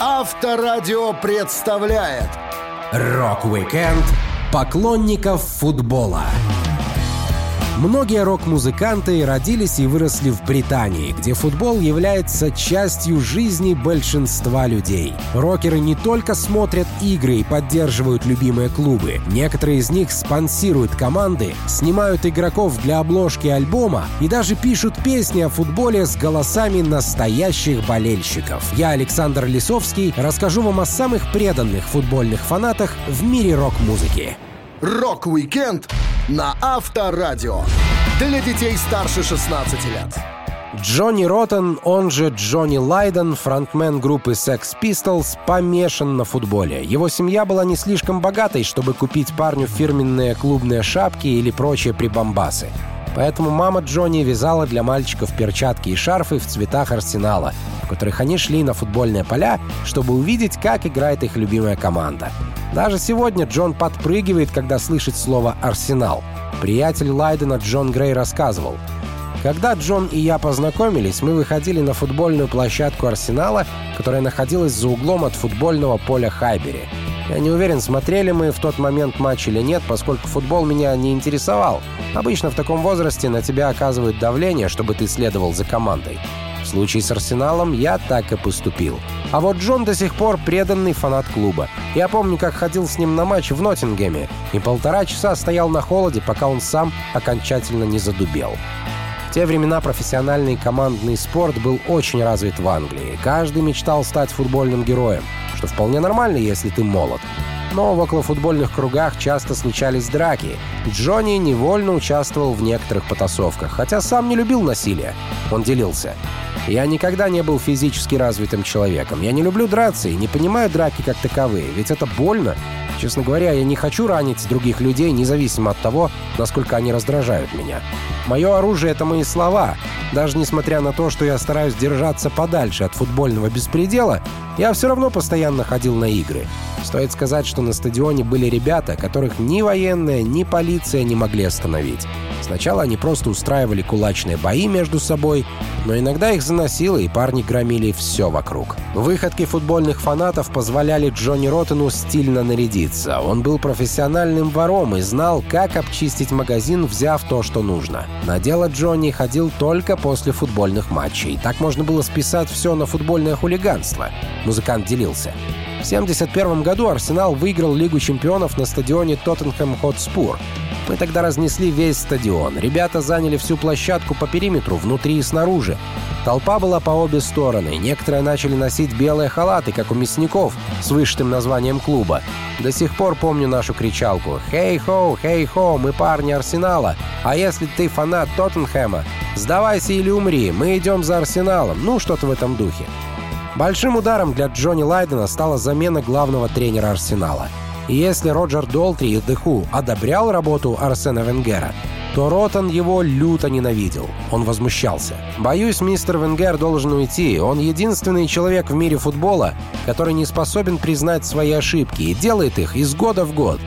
Авторадио представляет Рок-викенд поклонников футбола. Многие рок-музыканты родились и выросли в Британии, где футбол является частью жизни большинства людей. Рокеры не только смотрят игры и поддерживают любимые клубы. Некоторые из них спонсируют команды, снимают игроков для обложки альбома и даже пишут песни о футболе с голосами настоящих болельщиков. Я, Александр Лисовский, расскажу вам о самых преданных футбольных фанатах в мире рок-музыки. «Рок-уикенд» на Авторадио. Для детей старше 16 лет. Джонни Роттен, он же Джонни Лайден, фронтмен группы Sex Pistols, помешан на футболе. Его семья была не слишком богатой, чтобы купить парню фирменные клубные шапки или прочие прибамбасы. Поэтому мама Джонни вязала для мальчиков перчатки и шарфы в цветах арсенала, в которых они шли на футбольные поля, чтобы увидеть, как играет их любимая команда. Даже сегодня Джон подпрыгивает, когда слышит слово «Арсенал». Приятель Лайдена Джон Грей рассказывал. Когда Джон и я познакомились, мы выходили на футбольную площадку «Арсенала», которая находилась за углом от футбольного поля Хайбери. Я не уверен, смотрели мы в тот момент матч или нет, поскольку футбол меня не интересовал. Обычно в таком возрасте на тебя оказывают давление, чтобы ты следовал за командой. В случае с Арсеналом я так и поступил. А вот Джон до сих пор преданный фанат клуба. Я помню, как ходил с ним на матч в Ноттингеме и полтора часа стоял на холоде, пока он сам окончательно не задубел. Те времена профессиональный командный спорт был очень развит в Англии. Каждый мечтал стать футбольным героем, что вполне нормально, если ты молод. Но в околофутбольных кругах часто случались драки. Джонни невольно участвовал в некоторых потасовках, хотя сам не любил насилие. Он делился. Я никогда не был физически развитым человеком. Я не люблю драться и не понимаю драки как таковые, ведь это больно. Честно говоря, я не хочу ранить других людей, независимо от того, насколько они раздражают меня. Мое оружие — это мои слова. Даже несмотря на то, что я стараюсь держаться подальше от футбольного беспредела, я все равно постоянно ходил на игры. Стоит сказать, что на стадионе были ребята, которых ни военная, ни полиция не могли остановить. Сначала они просто устраивали кулачные бои между собой, но иногда их заносило, и парни громили все вокруг. Выходки футбольных фанатов позволяли Джонни Роттену стильно нарядиться. Он был профессиональным вором и знал, как обчистить магазин, взяв то, что нужно. На дело Джонни ходил только после футбольных матчей. Так можно было списать все на футбольное хулиганство. Музыкант делился. В 1971 году Арсенал выиграл Лигу чемпионов на стадионе Тоттенхэм Хотспур. Мы тогда разнесли весь стадион. Ребята заняли всю площадку по периметру, внутри и снаружи. Толпа была по обе стороны. Некоторые начали носить белые халаты, как у мясников, с вышитым названием клуба. До сих пор помню нашу кричалку «Хей-хоу, хей-хоу, мы парни Арсенала! А если ты фанат Тоттенхэма, сдавайся или умри, мы идем за Арсеналом!» Ну, что-то в этом духе. Большим ударом для Джонни Лайдена стала замена главного тренера Арсенала. Если Роджер Долтри и Деху одобрял работу Арсена Венгера, то Ротан его люто ненавидел. Он возмущался. «Боюсь, мистер Венгер должен уйти. Он единственный человек в мире футбола, который не способен признать свои ошибки и делает их из года в год.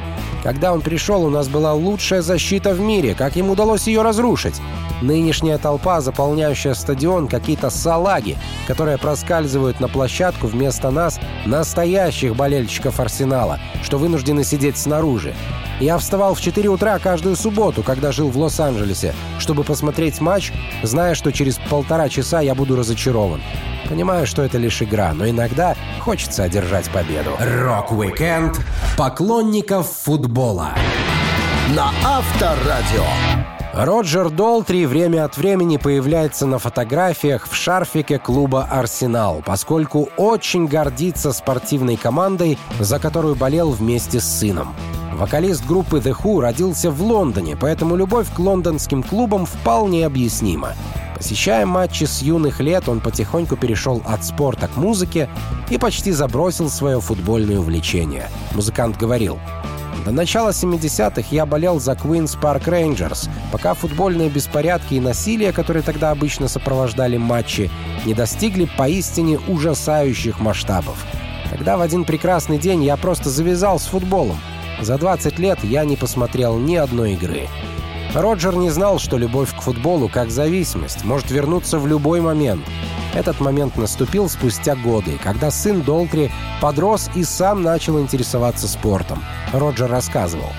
Когда он пришел, у нас была лучшая защита в мире. Как ему удалось ее разрушить? Нынешняя толпа, заполняющая стадион, какие-то салаги, которые проскальзывают на площадку вместо нас, настоящих болельщиков Арсенала, что вынуждены сидеть снаружи. Я вставал в 4 утра каждую субботу, когда жил в Лос-Анджелесе, чтобы посмотреть матч, зная, что через полтора часа я буду разочарован. Понимаю, что это лишь игра, но иногда хочется одержать победу. Рок-викенд поклонников футбола на Авторадио. Роджер Долтри время от времени появляется на фотографиях в шарфике клуба «Арсенал», поскольку очень гордится спортивной командой, за которую болел вместе с сыном. Вокалист группы The Who родился в Лондоне, поэтому любовь к лондонским клубам вполне объяснима. Посещая матчи с юных лет, он потихоньку перешел от спорта к музыке и почти забросил свое футбольное увлечение. Музыкант говорил, до начала 70-х я болел за Queen's Park Rangers, пока футбольные беспорядки и насилие, которые тогда обычно сопровождали матчи, не достигли поистине ужасающих масштабов. Тогда в один прекрасный день я просто завязал с футболом. За 20 лет я не посмотрел ни одной игры. Роджер не знал, что любовь к футболу, как зависимость, может вернуться в любой момент. Этот момент наступил спустя годы, когда сын Долтри подрос и сам начал интересоваться спортом. Роджер рассказывал.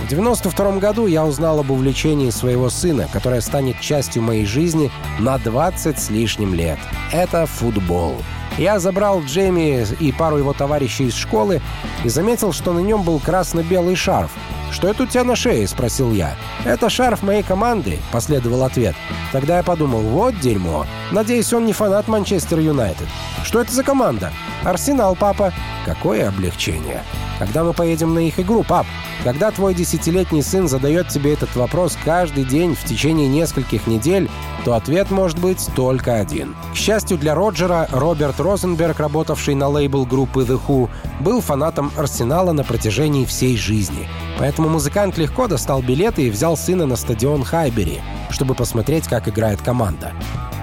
В 92 году я узнал об увлечении своего сына, которое станет частью моей жизни на 20 с лишним лет. Это футбол. Я забрал Джейми и пару его товарищей из школы и заметил, что на нем был красно-белый шарф. «Что это у тебя на шее?» — спросил я. «Это шарф моей команды», — последовал ответ. Тогда я подумал, вот дерьмо. Надеюсь, он не фанат Манчестер Юнайтед. «Что это за команда?» «Арсенал, папа». Какое облегчение. Когда мы поедем на их игру, пап? Когда твой десятилетний сын задает тебе этот вопрос каждый день в течение нескольких недель, то ответ может быть только один. К счастью для Роджера, Роберт Розенберг, работавший на лейбл группы The Who, был фанатом Арсенала на протяжении всей жизни. Поэтому музыкант легко достал билеты и взял сына на стадион Хайбери, чтобы посмотреть, как играет команда.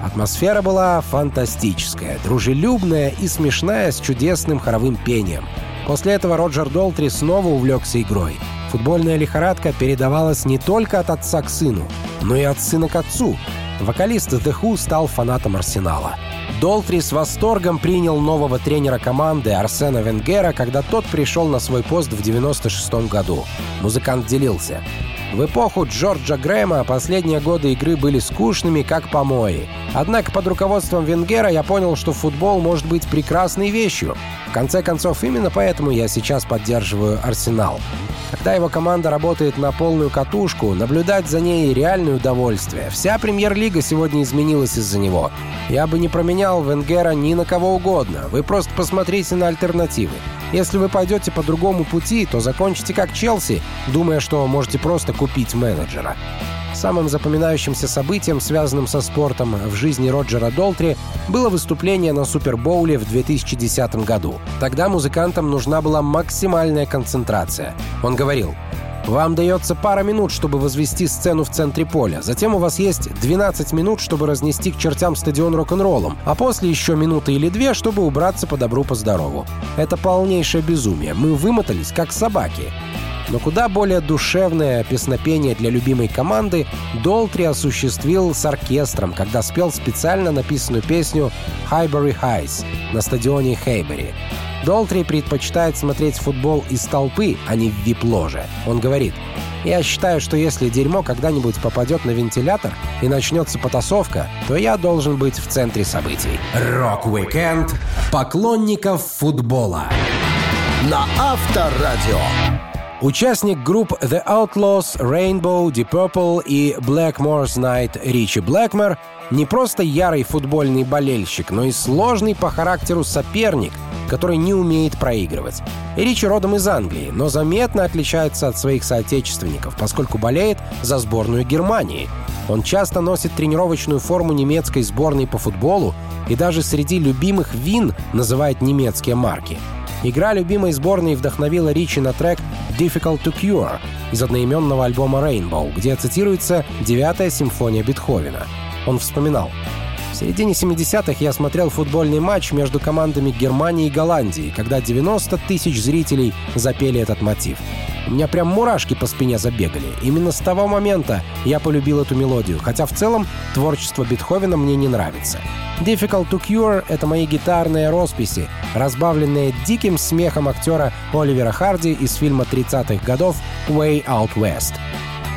Атмосфера была фантастическая, дружелюбная и смешная с чудесным хоровым пением. После этого Роджер Долтри снова увлекся игрой. Футбольная лихорадка передавалась не только от отца к сыну, но и от сына к отцу. Вокалист The Who стал фанатом Арсенала. Долтри с восторгом принял нового тренера команды Арсена Венгера, когда тот пришел на свой пост в 96 году. Музыкант делился. В эпоху Джорджа Грэма последние годы игры были скучными, как помои. Однако под руководством Венгера я понял, что футбол может быть прекрасной вещью. В конце концов, именно поэтому я сейчас поддерживаю «Арсенал». Когда его команда работает на полную катушку, наблюдать за ней реальное удовольствие. Вся премьер-лига сегодня изменилась из-за него. Я бы не променял Венгера ни на кого угодно. Вы просто посмотрите на альтернативы. Если вы пойдете по другому пути, то закончите как Челси, думая, что можете просто купить менеджера. Самым запоминающимся событием, связанным со спортом в жизни Роджера Долтри, было выступление на Супербоуле в 2010 году. Тогда музыкантам нужна была максимальная концентрация. Он говорил, вам дается пара минут, чтобы возвести сцену в центре поля. Затем у вас есть 12 минут, чтобы разнести к чертям стадион рок-н-роллом. А после еще минуты или две, чтобы убраться по добру, по здорову. Это полнейшее безумие. Мы вымотались, как собаки. Но куда более душевное песнопение для любимой команды Долтри осуществил с оркестром, когда спел специально написанную песню «Highbury Highs» на стадионе Хейбери. Долтри предпочитает смотреть футбол из толпы, а не в вип-ложе. Он говорит, «Я считаю, что если дерьмо когда-нибудь попадет на вентилятор и начнется потасовка, то я должен быть в центре событий». Рок-викенд поклонников футбола на Авторадио. Участник групп The Outlaws, Rainbow, Deep Purple и Blackmore's Night Ричи Блэкмор не просто ярый футбольный болельщик, но и сложный по характеру соперник, который не умеет проигрывать. Ричи родом из Англии, но заметно отличается от своих соотечественников, поскольку болеет за сборную Германии. Он часто носит тренировочную форму немецкой сборной по футболу и даже среди любимых вин называет немецкие марки — Игра любимой сборной вдохновила Ричи на трек «Difficult to Cure» из одноименного альбома Rainbow, где цитируется «Девятая симфония Бетховена». Он вспоминал середине 70-х я смотрел футбольный матч между командами Германии и Голландии, когда 90 тысяч зрителей запели этот мотив. У меня прям мурашки по спине забегали. Именно с того момента я полюбил эту мелодию, хотя в целом творчество Бетховена мне не нравится. Difficult to Cure — это мои гитарные росписи, разбавленные диким смехом актера Оливера Харди из фильма 30-х годов «Way Out West».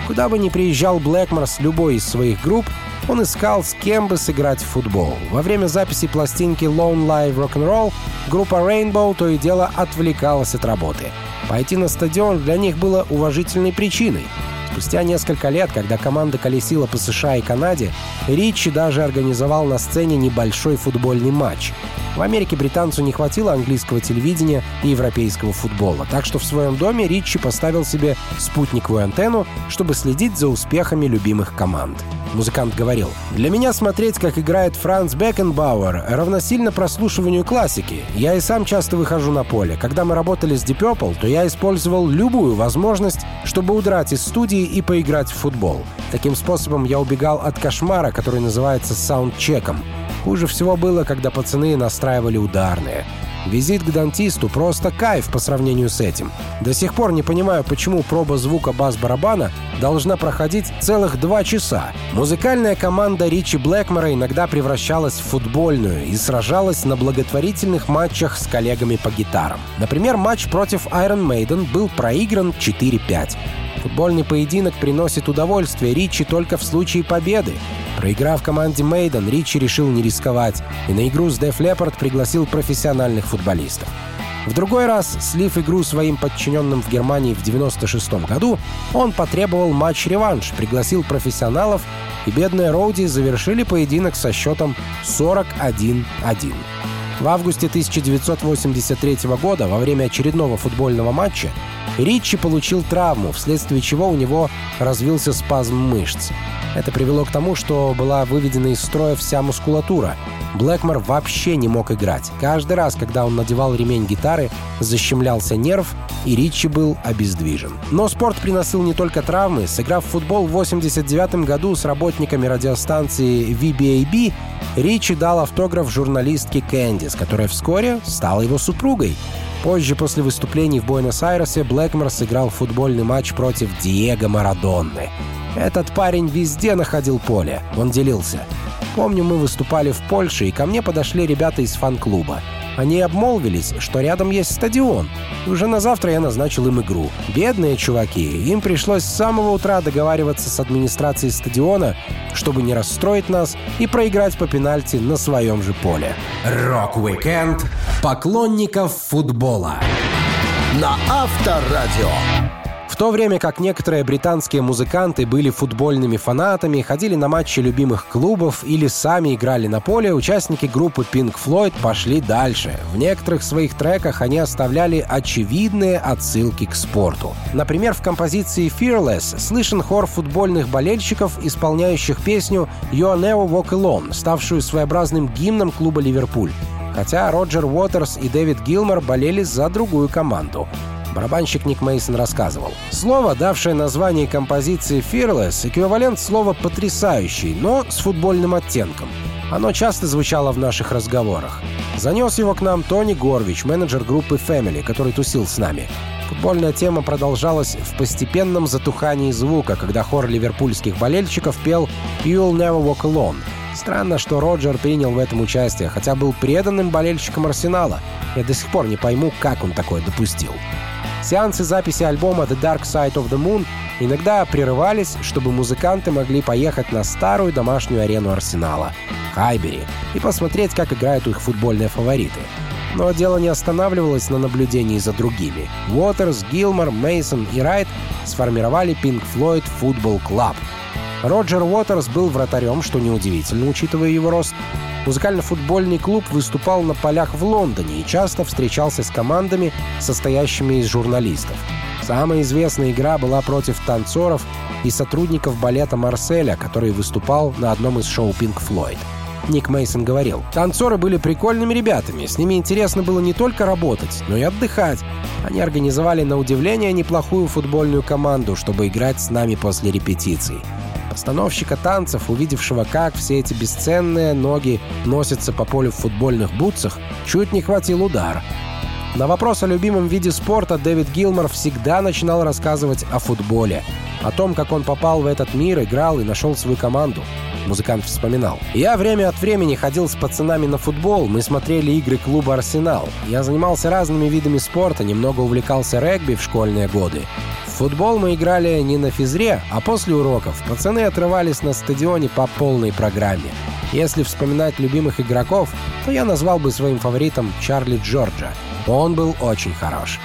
Куда бы ни приезжал Блэкмор с любой из своих групп, он искал, с кем бы сыграть в футбол. Во время записи пластинки Lone Live Rock'n'Roll группа Rainbow то и дело отвлекалась от работы. Пойти на стадион для них было уважительной причиной. Спустя несколько лет, когда команда колесила по США и Канаде, Ричи даже организовал на сцене небольшой футбольный матч. В Америке британцу не хватило английского телевидения и европейского футбола, так что в своем доме Ричи поставил себе спутниковую антенну, чтобы следить за успехами любимых команд. Музыкант говорил, «Для меня смотреть, как играет Франц Бекенбауэр, равносильно прослушиванию классики. Я и сам часто выхожу на поле. Когда мы работали с Deep Purple, то я использовал любую возможность, чтобы удрать из студии и поиграть в футбол. Таким способом я убегал от кошмара, который называется саундчеком. Хуже всего было, когда пацаны настраивали ударные. Визит к дантисту просто кайф по сравнению с этим. До сих пор не понимаю, почему проба звука бас-барабана должна проходить целых два часа. Музыкальная команда Ричи Блэкмора иногда превращалась в футбольную и сражалась на благотворительных матчах с коллегами по гитарам. Например, матч против Iron Maiden был проигран 4-5. Футбольный поединок приносит удовольствие Ричи только в случае победы. Проиграв команде Мейден, Ричи решил не рисковать и на игру с Def Leppard пригласил профессиональных футболистов. В другой раз, слив игру своим подчиненным в Германии в 96 году, он потребовал матч-реванш, пригласил профессионалов, и бедные Роуди завершили поединок со счетом 41-1. В августе 1983 года, во время очередного футбольного матча, Ричи получил травму, вследствие чего у него развился спазм мышц. Это привело к тому, что была выведена из строя вся мускулатура. Блэкмор вообще не мог играть. Каждый раз, когда он надевал ремень гитары, защемлялся нерв, и Ричи был обездвижен. Но спорт приносил не только травмы. Сыграв в футбол в 89 году с работниками радиостанции VBAB, Ричи дал автограф журналистке Кэндис, которая вскоре стала его супругой. Позже, после выступлений в Буэнос-Айресе, Блэкмор сыграл футбольный матч против Диего Марадонны. Этот парень везде находил поле. Он делился. Помню, мы выступали в Польше, и ко мне подошли ребята из фан-клуба. Они обмолвились, что рядом есть стадион. И уже на завтра я назначил им игру. Бедные чуваки, им пришлось с самого утра договариваться с администрацией стадиона, чтобы не расстроить нас и проиграть по пенальти на своем же поле. Рок-викенд поклонников футбола на Авторадио. В то время как некоторые британские музыканты были футбольными фанатами, ходили на матчи любимых клубов или сами играли на поле, участники группы Pink Floyd пошли дальше. В некоторых своих треках они оставляли очевидные отсылки к спорту. Например, в композиции Fearless слышен хор футбольных болельщиков, исполняющих песню «You're Never Walk Alone», ставшую своеобразным гимном клуба «Ливерпуль». Хотя Роджер Уотерс и Дэвид Гилмор болели за другую команду. Барабанщик Ник Мейсон рассказывал. Слово, давшее название композиции «Fearless», эквивалент слова «потрясающий», но с футбольным оттенком. Оно часто звучало в наших разговорах. Занес его к нам Тони Горвич, менеджер группы Family, который тусил с нами. Футбольная тема продолжалась в постепенном затухании звука, когда хор ливерпульских болельщиков пел «You'll never walk alone», Странно, что Роджер принял в этом участие, хотя был преданным болельщиком Арсенала. Я до сих пор не пойму, как он такое допустил. Сеансы записи альбома The Dark Side of the Moon иногда прерывались, чтобы музыканты могли поехать на старую домашнюю арену Арсенала — Хайбери, и посмотреть, как играют их футбольные фавориты. Но дело не останавливалось на наблюдении за другими. Уотерс, Гилмор, Мейсон и Райт сформировали Pink Floyd Football Club — Роджер Уотерс был вратарем, что неудивительно, учитывая его рост. Музыкально-футбольный клуб выступал на полях в Лондоне и часто встречался с командами, состоящими из журналистов. Самая известная игра была против танцоров и сотрудников балета Марселя, который выступал на одном из шоу Pink Floyd. Ник Мейсон говорил, «Танцоры были прикольными ребятами, с ними интересно было не только работать, но и отдыхать. Они организовали на удивление неплохую футбольную команду, чтобы играть с нами после репетиций. Постановщика танцев, увидевшего, как все эти бесценные ноги носятся по полю в футбольных бутсах, чуть не хватил удар. На вопрос о любимом виде спорта Дэвид Гилмор всегда начинал рассказывать о футболе, о том, как он попал в этот мир, играл и нашел свою команду. Музыкант вспоминал. «Я время от времени ходил с пацанами на футбол, мы смотрели игры клуба «Арсенал». Я занимался разными видами спорта, немного увлекался регби в школьные годы футбол мы играли не на физре, а после уроков. Пацаны отрывались на стадионе по полной программе. Если вспоминать любимых игроков, то я назвал бы своим фаворитом Чарли Джорджа. Он был очень хорош.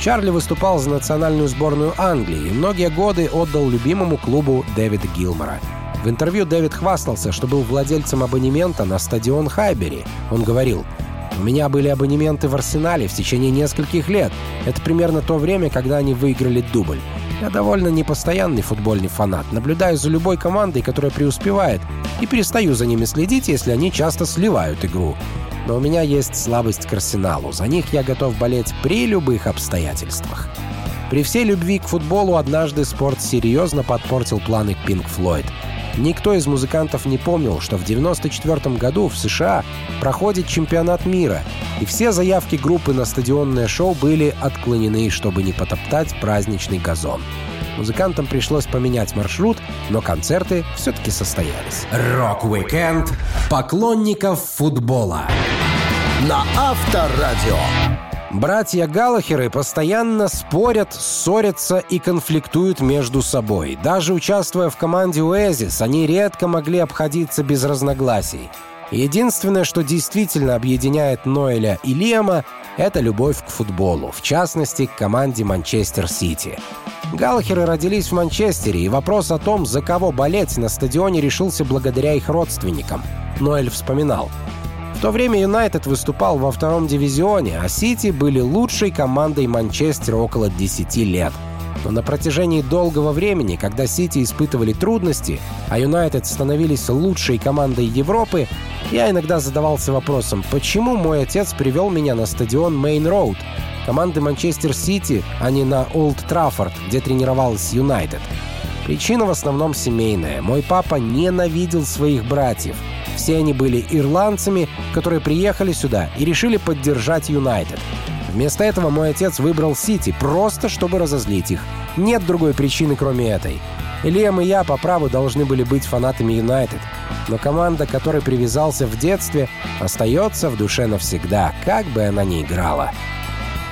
Чарли выступал за национальную сборную Англии и многие годы отдал любимому клубу Дэвида Гилмора. В интервью Дэвид хвастался, что был владельцем абонемента на стадион Хайбери. Он говорил, у меня были абонементы в Арсенале в течение нескольких лет. Это примерно то время, когда они выиграли дубль. Я довольно непостоянный футбольный фанат. Наблюдаю за любой командой, которая преуспевает, и перестаю за ними следить, если они часто сливают игру. Но у меня есть слабость к Арсеналу. За них я готов болеть при любых обстоятельствах. При всей любви к футболу однажды спорт серьезно подпортил планы Pink Floyd. Никто из музыкантов не помнил, что в 1994 году в США проходит чемпионат мира, и все заявки группы на стадионное шоу были отклонены, чтобы не потоптать праздничный газон. Музыкантам пришлось поменять маршрут, но концерты все-таки состоялись. Рок-викенд поклонников футбола на Авторадио. Братья Галлахеры постоянно спорят, ссорятся и конфликтуют между собой. Даже участвуя в команде Oasis, они редко могли обходиться без разногласий. Единственное, что действительно объединяет Ноэля и Лиама, это любовь к футболу, в частности, к команде Манчестер Сити. Галлахеры родились в Манчестере, и вопрос о том, за кого болеть на стадионе решился благодаря их родственникам. Ноэль вспоминал – в то время Юнайтед выступал во втором дивизионе, а Сити были лучшей командой Манчестера около 10 лет. Но на протяжении долгого времени, когда Сити испытывали трудности, а Юнайтед становились лучшей командой Европы, я иногда задавался вопросом, почему мой отец привел меня на стадион Мейн Роуд, команды Манчестер Сити, а не на Олд Траффорд, где тренировалась Юнайтед. Причина в основном семейная. Мой папа ненавидел своих братьев — все они были ирландцами, которые приехали сюда и решили поддержать Юнайтед. Вместо этого мой отец выбрал Сити, просто чтобы разозлить их. Нет другой причины, кроме этой. Лиам и я по праву должны были быть фанатами Юнайтед. Но команда, которой привязался в детстве, остается в душе навсегда, как бы она ни играла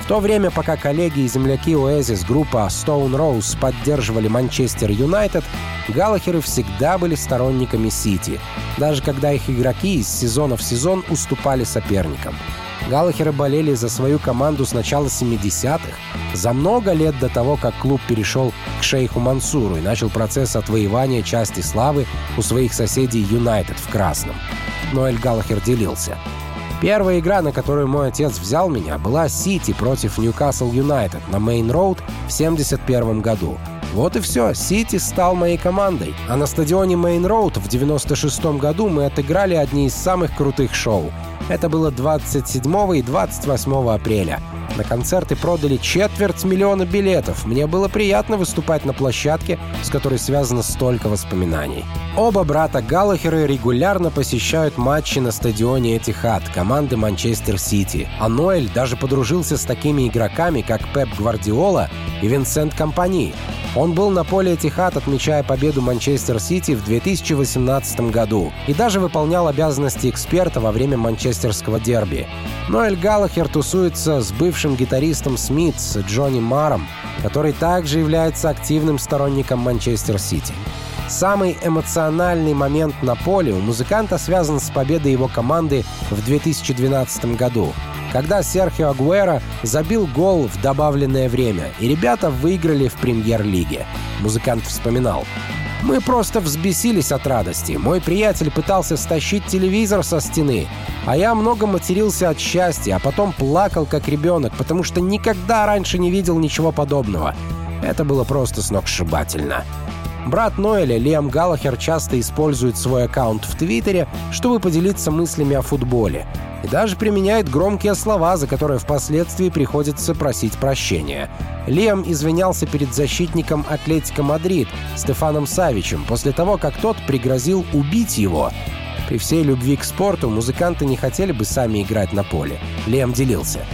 то время, пока коллеги и земляки Oasis группа Stone Rose поддерживали Манчестер Юнайтед, Галлахеры всегда были сторонниками Сити, даже когда их игроки из сезона в сезон уступали соперникам. Галлахеры болели за свою команду с начала 70-х, за много лет до того, как клуб перешел к шейху Мансуру и начал процесс отвоевания части славы у своих соседей Юнайтед в красном. Ноэль Галлахер делился — Первая игра, на которую мой отец взял меня, была Сити против Ньюкасл Юнайтед на Мейн Роуд в 71 году. Вот и все, Сити стал моей командой. А на стадионе Мейн Роуд в 96 году мы отыграли одни из самых крутых шоу. Это было 27 и 28 апреля. На концерты продали четверть миллиона билетов. Мне было приятно выступать на площадке, с которой связано столько воспоминаний. Оба брата Галлахеры регулярно посещают матчи на стадионе Этихад команды Манчестер Сити. А Ноэль даже подружился с такими игроками, как Пеп Гвардиола и Винсент Компани. Он был на поле Этихад, отмечая победу Манчестер Сити в 2018 году и даже выполнял обязанности эксперта во время манчестерского дерби. Ноэль Галлахер тусуется с бывшим гитаристом Смит, с Джонни Маром, который также является активным сторонником Манчестер Сити. Самый эмоциональный момент на поле у музыканта связан с победой его команды в 2012 году — когда Серхио Агуэра забил гол в добавленное время, и ребята выиграли в премьер-лиге. Музыкант вспоминал. Мы просто взбесились от радости. Мой приятель пытался стащить телевизор со стены, а я много матерился от счастья, а потом плакал как ребенок, потому что никогда раньше не видел ничего подобного. Это было просто сногсшибательно. Брат Ноэля, Лиам Галлахер, часто использует свой аккаунт в Твиттере, чтобы поделиться мыслями о футболе и даже применяет громкие слова, за которые впоследствии приходится просить прощения. Лиам извинялся перед защитником Атлетика Мадрид Стефаном Савичем после того, как тот пригрозил убить его. При всей любви к спорту музыканты не хотели бы сами играть на поле. Лиам делился.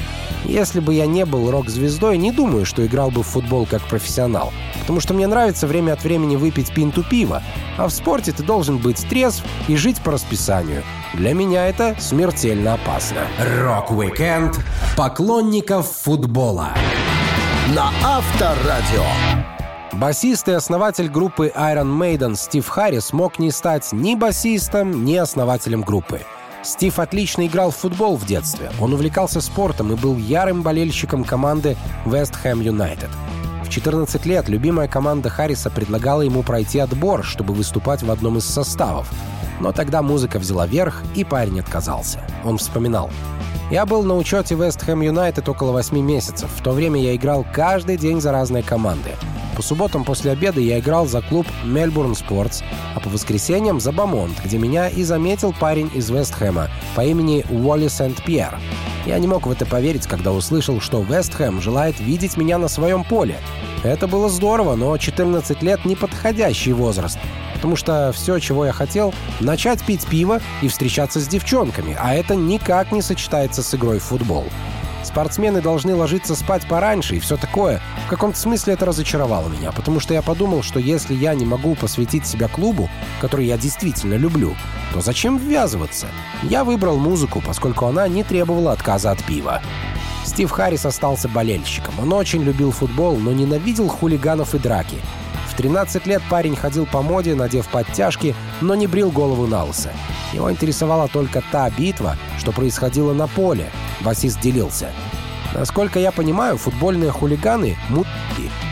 Если бы я не был рок-звездой, не думаю, что играл бы в футбол как профессионал. Потому что мне нравится время от времени выпить пинту пива. А в спорте ты должен быть трезв и жить по расписанию. Для меня это смертельно опасно. Рок-викенд поклонников футбола. На Авторадио. Басист и основатель группы Iron Maiden Стив Харрис мог не стать ни басистом, ни основателем группы. Стив отлично играл в футбол в детстве. Он увлекался спортом и был ярым болельщиком команды West Ham United. В 14 лет любимая команда Харриса предлагала ему пройти отбор, чтобы выступать в одном из составов. Но тогда музыка взяла верх, и парень отказался. Он вспоминал. «Я был на учете West Ham United около 8 месяцев. В то время я играл каждый день за разные команды. По субботам после обеда я играл за клуб Мельбурн Спортс, а по воскресеньям за Бамонт, где меня и заметил парень из Вестхэма по имени Уолли Сент-Пьер. Я не мог в это поверить, когда услышал, что Вестхэм желает видеть меня на своем поле. Это было здорово, но 14 лет — неподходящий возраст. Потому что все, чего я хотел, начать пить пиво и встречаться с девчонками, а это никак не сочетается с игрой в футбол. Спортсмены должны ложиться спать пораньше и все такое. В каком-то смысле это разочаровало меня, потому что я подумал, что если я не могу посвятить себя клубу, который я действительно люблю, то зачем ввязываться? Я выбрал музыку, поскольку она не требовала отказа от пива. Стив Харрис остался болельщиком. Он очень любил футбол, но ненавидел хулиганов и драки. В 13 лет парень ходил по моде, надев подтяжки, но не брил голову на лысо. Его интересовала только та битва, что происходила на поле. Басист делился. Насколько я понимаю, футбольные хулиганы — мутки.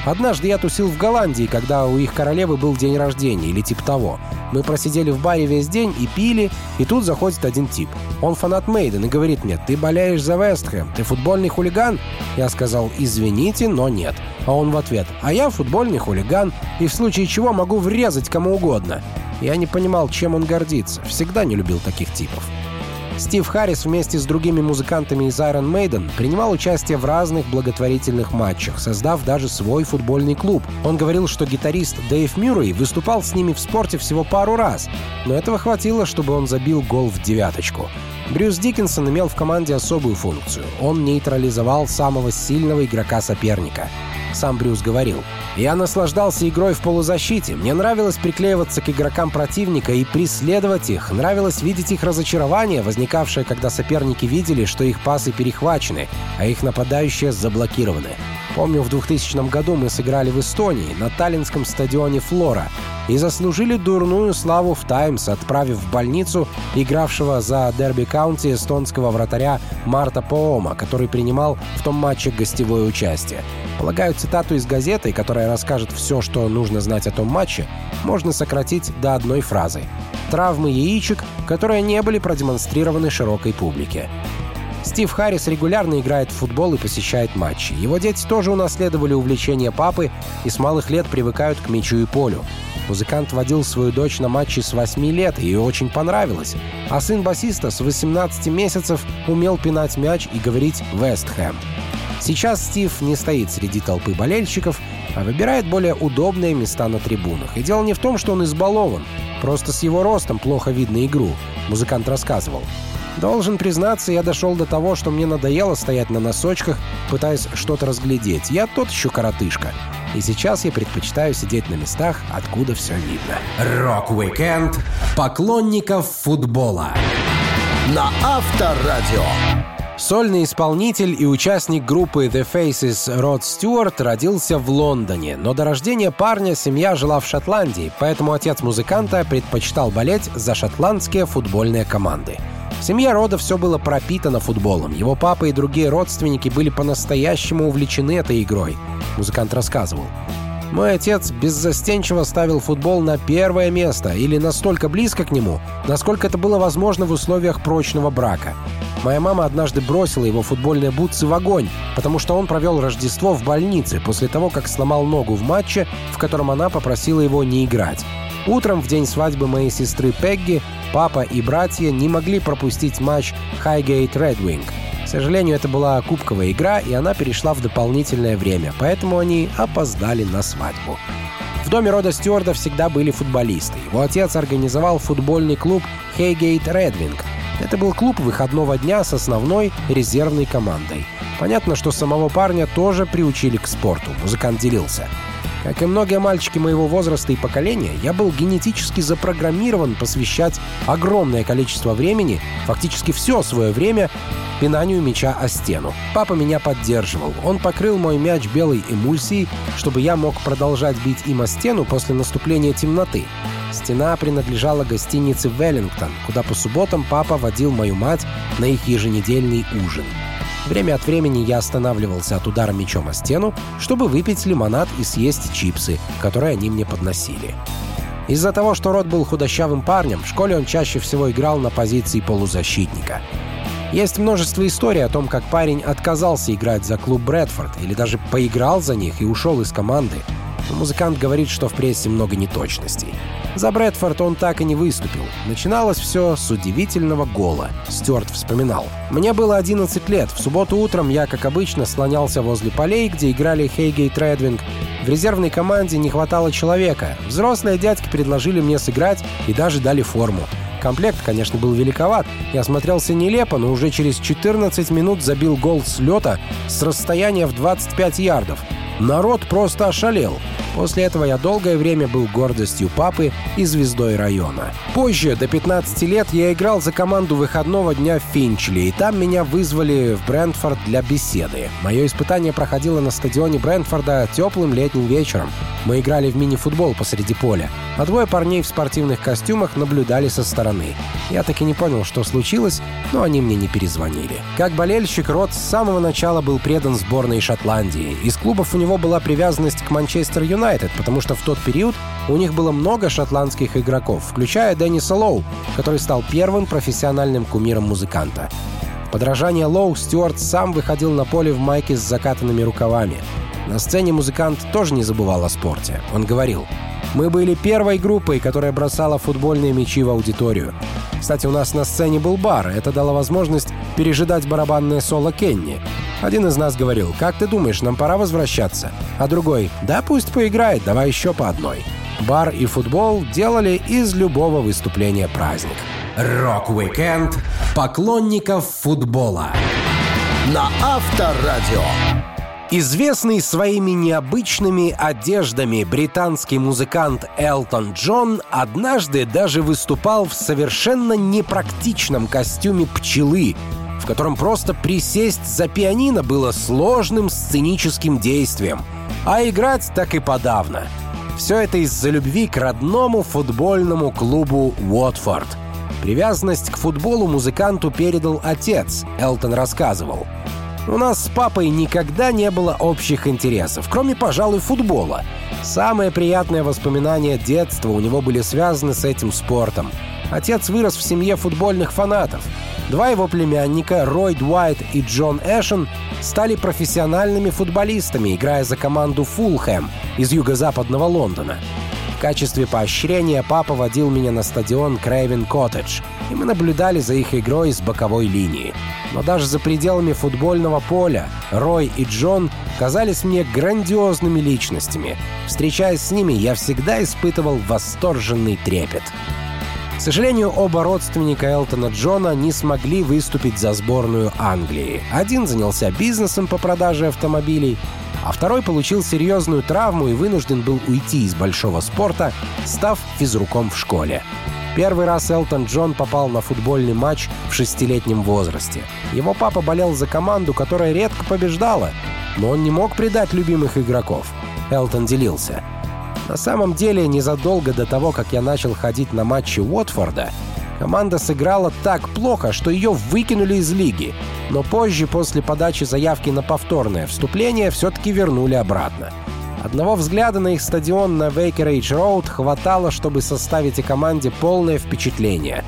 Однажды я тусил в Голландии, когда у их королевы был день рождения или типа того. Мы просидели в баре весь день и пили, и тут заходит один тип. Он фанат Мейден и говорит мне, ты болеешь за Вестхэм, ты футбольный хулиган? Я сказал, извините, но нет. А он в ответ, а я футбольный хулиган, и в случае чего могу врезать кому угодно. Я не понимал, чем он гордится. Всегда не любил таких типов. Стив Харрис вместе с другими музыкантами из Iron Maiden принимал участие в разных благотворительных матчах, создав даже свой футбольный клуб. Он говорил, что гитарист Дэйв Мюррей выступал с ними в спорте всего пару раз, но этого хватило, чтобы он забил гол в девяточку. Брюс Диккенсон имел в команде особую функцию. Он нейтрализовал самого сильного игрока соперника — сам Брюс говорил. «Я наслаждался игрой в полузащите. Мне нравилось приклеиваться к игрокам противника и преследовать их. Нравилось видеть их разочарование, возникавшее, когда соперники видели, что их пасы перехвачены, а их нападающие заблокированы. Помню, в 2000 году мы сыграли в Эстонии на таллинском стадионе «Флора» и заслужили дурную славу в «Таймс», отправив в больницу игравшего за Дерби Каунти эстонского вратаря Марта Поома, который принимал в том матче гостевое участие. Полагаю, цитату из газеты, которая расскажет все, что нужно знать о том матче, можно сократить до одной фразы. Травмы яичек, которые не были продемонстрированы широкой публике. Стив Харрис регулярно играет в футбол и посещает матчи. Его дети тоже унаследовали увлечение папы и с малых лет привыкают к мячу и полю. Музыкант водил свою дочь на матчи с 8 лет, и ей очень понравилось. А сын басиста с 18 месяцев умел пинать мяч и говорить «Вест Хэм». Сейчас Стив не стоит среди толпы болельщиков, а выбирает более удобные места на трибунах. И дело не в том, что он избалован. Просто с его ростом плохо видно игру, музыкант рассказывал. Должен признаться, я дошел до того, что мне надоело стоять на носочках, пытаясь что-то разглядеть. Я тот еще коротышка. И сейчас я предпочитаю сидеть на местах, откуда все видно. Рок-викенд поклонников футбола. На Авторадио. Сольный исполнитель и участник группы The Faces Род Стюарт родился в Лондоне, но до рождения парня семья жила в Шотландии, поэтому отец музыканта предпочитал болеть за шотландские футбольные команды. В семье Рода все было пропитано футболом. Его папа и другие родственники были по-настоящему увлечены этой игрой. Музыкант рассказывал. Мой отец беззастенчиво ставил футбол на первое место или настолько близко к нему, насколько это было возможно в условиях прочного брака. Моя мама однажды бросила его футбольные бутсы в огонь, потому что он провел Рождество в больнице после того, как сломал ногу в матче, в котором она попросила его не играть. Утром, в день свадьбы моей сестры Пегги, папа и братья не могли пропустить матч Highgate Red Wing. К сожалению, это была кубковая игра, и она перешла в дополнительное время, поэтому они опоздали на свадьбу. В доме рода Стюарда всегда были футболисты. Его отец организовал футбольный клуб Red Wing. Это был клуб выходного дня с основной резервной командой. Понятно, что самого парня тоже приучили к спорту, музыкант делился. Как и многие мальчики моего возраста и поколения, я был генетически запрограммирован посвящать огромное количество времени, фактически все свое время, пинанию мяча о стену. Папа меня поддерживал. Он покрыл мой мяч белой эмульсией, чтобы я мог продолжать бить им о стену после наступления темноты. Стена принадлежала гостинице «Веллингтон», куда по субботам папа водил мою мать на их еженедельный ужин. Время от времени я останавливался от удара мечом о стену, чтобы выпить лимонад и съесть чипсы, которые они мне подносили. Из-за того, что Рот был худощавым парнем, в школе он чаще всего играл на позиции полузащитника. Есть множество историй о том, как парень отказался играть за клуб Брэдфорд или даже поиграл за них и ушел из команды. Музыкант говорит, что в прессе много неточностей. За Брэдфорд он так и не выступил. Начиналось все с удивительного гола. Стюарт вспоминал. «Мне было 11 лет. В субботу утром я, как обычно, слонялся возле полей, где играли Хейгейт Редвинг. В резервной команде не хватало человека. Взрослые дядьки предложили мне сыграть и даже дали форму. Комплект, конечно, был великоват. Я смотрелся нелепо, но уже через 14 минут забил гол с лета с расстояния в 25 ярдов. Народ просто ошалел. После этого я долгое время был гордостью папы и звездой района. Позже, до 15 лет, я играл за команду выходного дня в Финчли, и там меня вызвали в Брентфорд для беседы. Мое испытание проходило на стадионе Брентфорда теплым летним вечером. Мы играли в мини-футбол посреди поля, а двое парней в спортивных костюмах наблюдали со стороны. Я так и не понял, что случилось, но они мне не перезвонили. Как болельщик, Рот с самого начала был предан сборной Шотландии. Из клубов у него была привязанность к Манчестер Юнайтед, потому что в тот период у них было много шотландских игроков, включая Денниса Лоу, который стал первым профессиональным кумиром музыканта. Подражание Лоу Стюарт сам выходил на поле в майке с закатанными рукавами. На сцене музыкант тоже не забывал о спорте. Он говорил, «Мы были первой группой, которая бросала футбольные мячи в аудиторию. Кстати, у нас на сцене был бар, это дало возможность пережидать барабанное соло Кенни. Один из нас говорил, «Как ты думаешь, нам пора возвращаться?» А другой, «Да пусть поиграет, давай еще по одной». Бар и футбол делали из любого выступления праздник. Рок-викенд поклонников футбола. На Авторадио. Известный своими необычными одеждами британский музыкант Элтон Джон однажды даже выступал в совершенно непрактичном костюме пчелы, в котором просто присесть за пианино было сложным сценическим действием, а играть так и подавно. Все это из-за любви к родному футбольному клубу «Уотфорд». Привязанность к футболу музыканту передал отец, Элтон рассказывал — у нас с папой никогда не было общих интересов, кроме, пожалуй, футбола. Самые приятные воспоминания детства у него были связаны с этим спортом. Отец вырос в семье футбольных фанатов. Два его племянника, Рой Дуайт и Джон Эшен, стали профессиональными футболистами, играя за команду «Фулхэм» из юго-западного Лондона качестве поощрения папа водил меня на стадион Крейвен Коттедж, и мы наблюдали за их игрой с боковой линии. Но даже за пределами футбольного поля Рой и Джон казались мне грандиозными личностями. Встречаясь с ними, я всегда испытывал восторженный трепет. Сожалению, оба родственника Элтона Джона не смогли выступить за сборную Англии. Один занялся бизнесом по продаже автомобилей, а второй получил серьезную травму и вынужден был уйти из большого спорта, став физруком в школе. Первый раз Элтон Джон попал на футбольный матч в шестилетнем возрасте. Его папа болел за команду, которая редко побеждала, но он не мог предать любимых игроков. Элтон делился. На самом деле, незадолго до того, как я начал ходить на матчи Уотфорда, Команда сыграла так плохо, что ее выкинули из лиги. Но позже, после подачи заявки на повторное вступление, все-таки вернули обратно. Одного взгляда на их стадион на Вейкер-Эйдж Роуд хватало, чтобы составить и команде полное впечатление.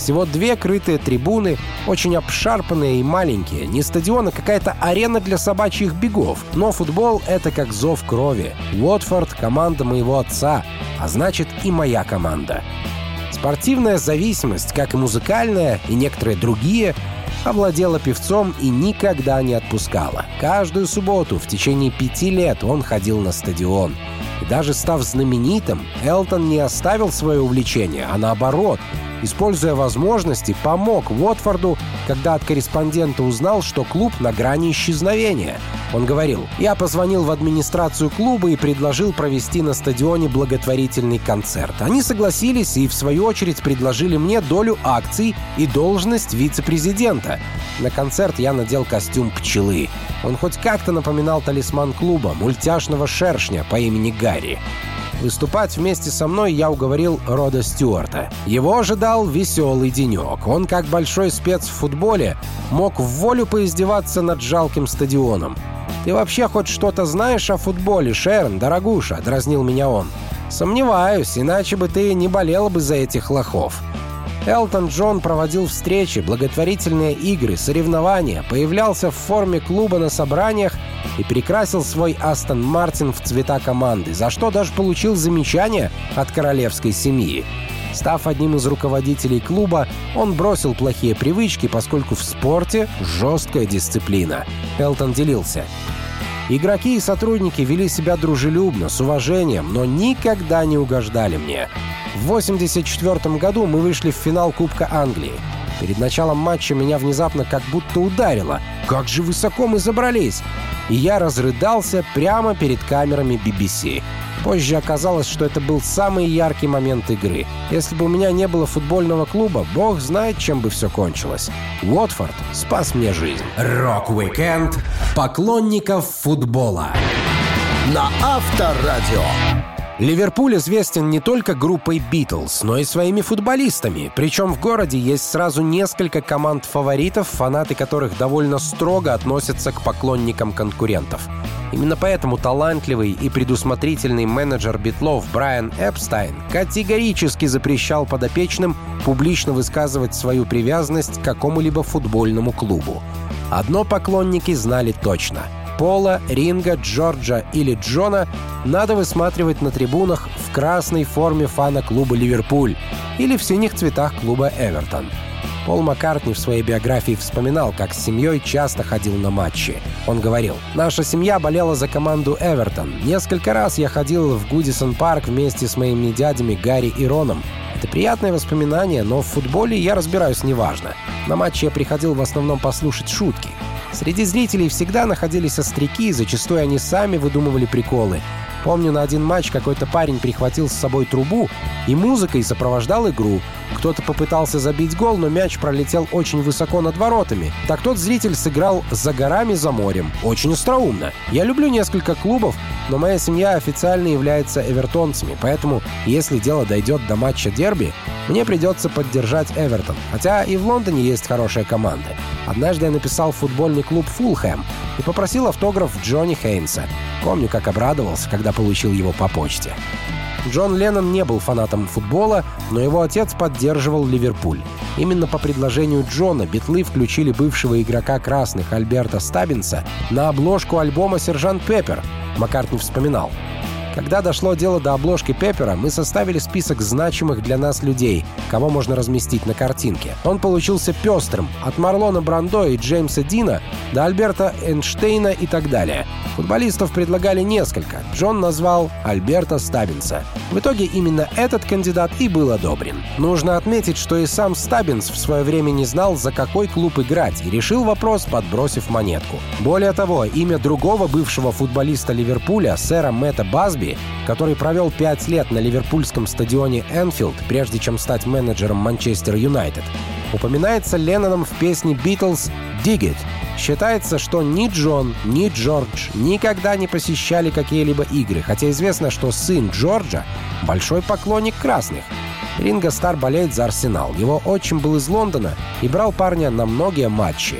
Всего две крытые трибуны, очень обшарпанные и маленькие. Не стадион, а какая-то арена для собачьих бегов. Но футбол — это как зов крови. Уотфорд — команда моего отца, а значит и моя команда. Спортивная зависимость, как и музыкальная, и некоторые другие, овладела певцом и никогда не отпускала. Каждую субботу в течение пяти лет он ходил на стадион. И даже став знаменитым, Элтон не оставил свое увлечение, а наоборот, используя возможности, помог Уотфорду, когда от корреспондента узнал, что клуб на грани исчезновения. Он говорил, «Я позвонил в администрацию клуба и предложил провести на стадионе благотворительный концерт. Они согласились и, в свою очередь, предложили мне долю акций и должность вице-президента. На концерт я надел костюм пчелы. Он хоть как-то напоминал талисман клуба, мультяшного шершня по имени Гарри. Выступать вместе со мной я уговорил Рода Стюарта. Его ожидал веселый денек. Он, как большой спец в футболе, мог в волю поиздеваться над жалким стадионом. «Ты вообще хоть что-то знаешь о футболе, Шерн, дорогуша?» — дразнил меня он. «Сомневаюсь, иначе бы ты не болела бы за этих лохов». Элтон Джон проводил встречи, благотворительные игры, соревнования, появлялся в форме клуба на собраниях и перекрасил свой Астон Мартин в цвета команды, за что даже получил замечание от королевской семьи. Став одним из руководителей клуба, он бросил плохие привычки, поскольку в спорте жесткая дисциплина. Элтон делился. Игроки и сотрудники вели себя дружелюбно, с уважением, но никогда не угождали мне. В 1984 году мы вышли в финал Кубка Англии. Перед началом матча меня внезапно как будто ударило. Как же высоко мы забрались! И я разрыдался прямо перед камерами BBC. Позже оказалось, что это был самый яркий момент игры. Если бы у меня не было футбольного клуба, бог знает, чем бы все кончилось. Уотфорд спас мне жизнь. Рок-викенд поклонников футбола. На Авторадио. Ливерпуль известен не только группой «Битлз», но и своими футболистами. Причем в городе есть сразу несколько команд-фаворитов, фанаты которых довольно строго относятся к поклонникам конкурентов. Именно поэтому талантливый и предусмотрительный менеджер Битлов Брайан Эпстайн категорически запрещал подопечным публично высказывать свою привязанность к какому-либо футбольному клубу. Одно поклонники знали точно — Пола, Ринга, Джорджа или Джона надо высматривать на трибунах в красной форме фана клуба «Ливерпуль» или в синих цветах клуба «Эвертон». Пол Маккартни в своей биографии вспоминал, как с семьей часто ходил на матчи. Он говорил, «Наша семья болела за команду Эвертон. Несколько раз я ходил в Гудисон Парк вместе с моими дядями Гарри и Роном. Это приятное воспоминание, но в футболе я разбираюсь неважно. На матче я приходил в основном послушать шутки. Среди зрителей всегда находились остряки, зачастую они сами выдумывали приколы. Помню, на один матч какой-то парень прихватил с собой трубу и музыкой сопровождал игру. Кто-то попытался забить гол, но мяч пролетел очень высоко над воротами. Так тот зритель сыграл «За горами, за морем». Очень остроумно. Я люблю несколько клубов, но моя семья официально является эвертонцами, поэтому если дело дойдет до матча дерби, мне придется поддержать Эвертон. Хотя и в Лондоне есть хорошая команда. Однажды я написал футбольный клуб «Фулхэм» и попросил автограф Джонни Хейнса. Помню, как обрадовался, когда получил его по почте. Джон Леннон не был фанатом футбола, но его отец поддерживал Ливерпуль. Именно по предложению Джона битлы включили бывшего игрока красных Альберта Стабинса на обложку альбома «Сержант Пеппер». Маккартни вспоминал. Когда дошло дело до обложки Пеппера, мы составили список значимых для нас людей, кого можно разместить на картинке. Он получился пестрым, от Марлона Брандо и Джеймса Дина до Альберта Эйнштейна и так далее. Футболистов предлагали несколько. Джон назвал Альберта Стабинса. В итоге именно этот кандидат и был одобрен. Нужно отметить, что и сам Стабинс в свое время не знал, за какой клуб играть, и решил вопрос, подбросив монетку. Более того, имя другого бывшего футболиста Ливерпуля, сэра Мэтта Базби, который провел пять лет на ливерпульском стадионе Энфилд, прежде чем стать менеджером Манчестер Юнайтед, упоминается Ленноном в песне «Битлз» «Dig It». Считается, что ни Джон, ни Джордж никогда не посещали какие-либо игры, хотя известно, что сын Джорджа — большой поклонник красных. Ринго Стар болеет за Арсенал. Его отчим был из Лондона и брал парня на многие матчи.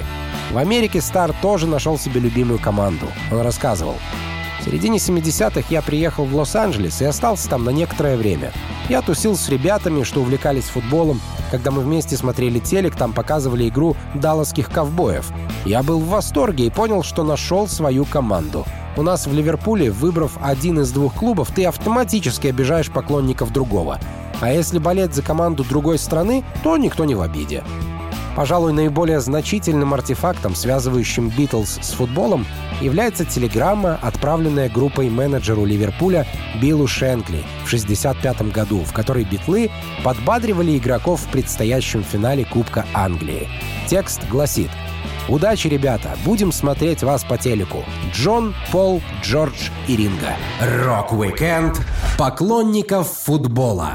В Америке Стар тоже нашел себе любимую команду. Он рассказывал. В середине 70-х я приехал в Лос-Анджелес и остался там на некоторое время. Я тусил с ребятами, что увлекались футболом. Когда мы вместе смотрели телек, там показывали игру далласских ковбоев. Я был в восторге и понял, что нашел свою команду. У нас в Ливерпуле, выбрав один из двух клубов, ты автоматически обижаешь поклонников другого. А если болеть за команду другой страны, то никто не в обиде. Пожалуй, наиболее значительным артефактом, связывающим Битлз с футболом, является телеграмма, отправленная группой менеджеру Ливерпуля Биллу Шенкли в 1965 году, в которой битлы подбадривали игроков в предстоящем финале Кубка Англии. Текст гласит Удачи, ребята! Будем смотреть вас по телеку. Джон, Пол, Джордж и Ринго. Рок-викенд поклонников футбола.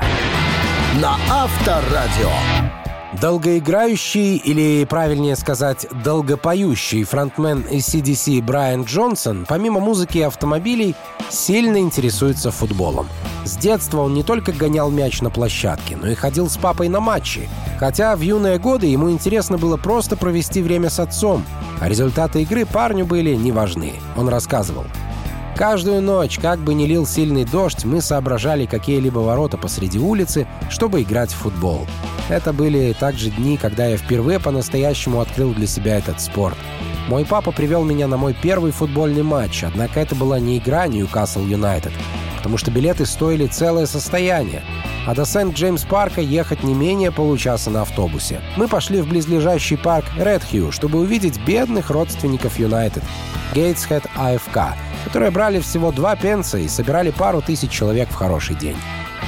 На Авторадио. Долгоиграющий, или правильнее сказать, долгопоющий фронтмен AC/DC Брайан Джонсон, помимо музыки и автомобилей, сильно интересуется футболом. С детства он не только гонял мяч на площадке, но и ходил с папой на матчи. Хотя в юные годы ему интересно было просто провести время с отцом, а результаты игры парню были не важны. Он рассказывал. Каждую ночь, как бы ни лил сильный дождь, мы соображали какие-либо ворота посреди улицы, чтобы играть в футбол. Это были также дни, когда я впервые по-настоящему открыл для себя этот спорт. Мой папа привел меня на мой первый футбольный матч, однако это была не игра Ньюкасл Юнайтед, потому что билеты стоили целое состояние а до Сент-Джеймс-парка ехать не менее получаса на автобусе. Мы пошли в близлежащий парк Редхью, чтобы увидеть бедных родственников Юнайтед, Гейтсхед АФК, которые брали всего два пенса и собирали пару тысяч человек в хороший день.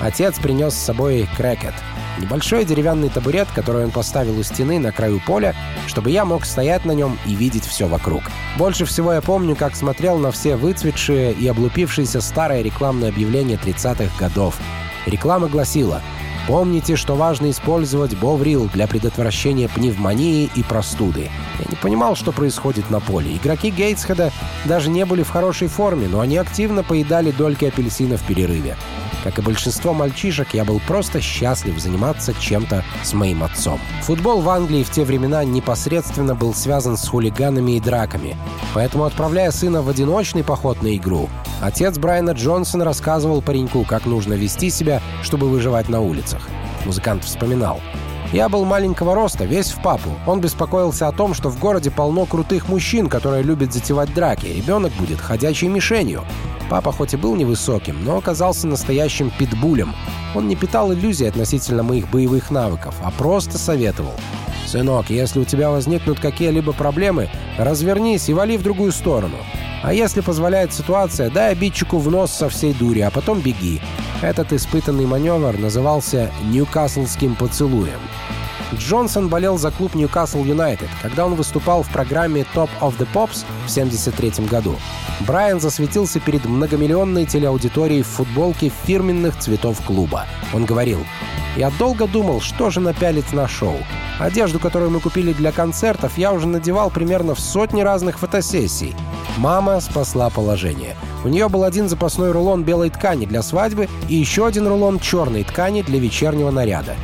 Отец принес с собой крекет — Небольшой деревянный табурет, который он поставил у стены на краю поля, чтобы я мог стоять на нем и видеть все вокруг. Больше всего я помню, как смотрел на все выцветшие и облупившиеся старые рекламные объявления 30-х годов. Реклама гласила Помните, что важно использовать Боврил для предотвращения пневмонии и простуды. Я не понимал, что происходит на поле. Игроки Гейтсхеда даже не были в хорошей форме, но они активно поедали дольки апельсина в перерыве. Как и большинство мальчишек, я был просто счастлив заниматься чем-то с моим отцом. Футбол в Англии в те времена непосредственно был связан с хулиганами и драками. Поэтому, отправляя сына в одиночный поход на игру, отец Брайана Джонсона рассказывал пареньку, как нужно вести себя, чтобы выживать на улицах. Музыкант вспоминал. Я был маленького роста, весь в папу. Он беспокоился о том, что в городе полно крутых мужчин, которые любят затевать драки. Ребенок будет ходячей мишенью. Папа хоть и был невысоким, но оказался настоящим питбулем. Он не питал иллюзий относительно моих боевых навыков, а просто советовал. «Сынок, если у тебя возникнут какие-либо проблемы, развернись и вали в другую сторону. А если позволяет ситуация, дай обидчику в нос со всей дури, а потом беги». Этот испытанный маневр назывался «Ньюкаслским поцелуем». Джонсон болел за клуб Ньюкасл Юнайтед, когда он выступал в программе Top of the Pops в 1973 году. Брайан засветился перед многомиллионной телеаудиторией в футболке фирменных цветов клуба. Он говорил, «Я долго думал, что же напялить на шоу. Одежду, которую мы купили для концертов, я уже надевал примерно в сотни разных фотосессий. Мама спасла положение. У нее был один запасной рулон белой ткани для свадьбы и еще один рулон черной ткани для вечернего наряда.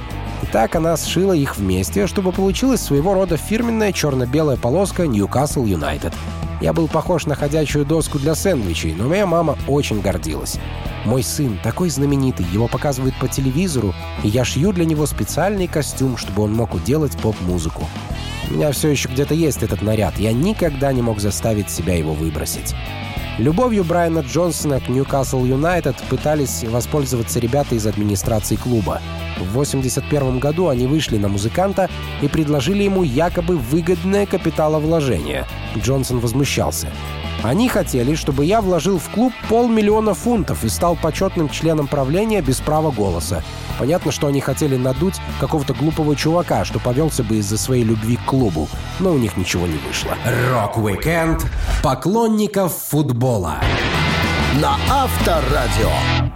Так она сшила их вместе, чтобы получилась своего рода фирменная черно-белая полоска Ньюкасл Юнайтед. Я был похож на ходячую доску для сэндвичей, но моя мама очень гордилась. Мой сын такой знаменитый, его показывают по телевизору, и я шью для него специальный костюм, чтобы он мог уделать поп-музыку. У меня все еще где-то есть этот наряд, я никогда не мог заставить себя его выбросить. Любовью Брайана Джонсона к Ньюкасл Юнайтед пытались воспользоваться ребята из администрации клуба. В 1981 году они вышли на музыканта и предложили ему якобы выгодное капиталовложение. Джонсон возмущался. Они хотели, чтобы я вложил в клуб полмиллиона фунтов и стал почетным членом правления без права голоса. Понятно, что они хотели надуть какого-то глупого чувака, что повелся бы из-за своей любви к клубу. Но у них ничего не вышло. Рок-викенд поклонников футбола. На Авторадио.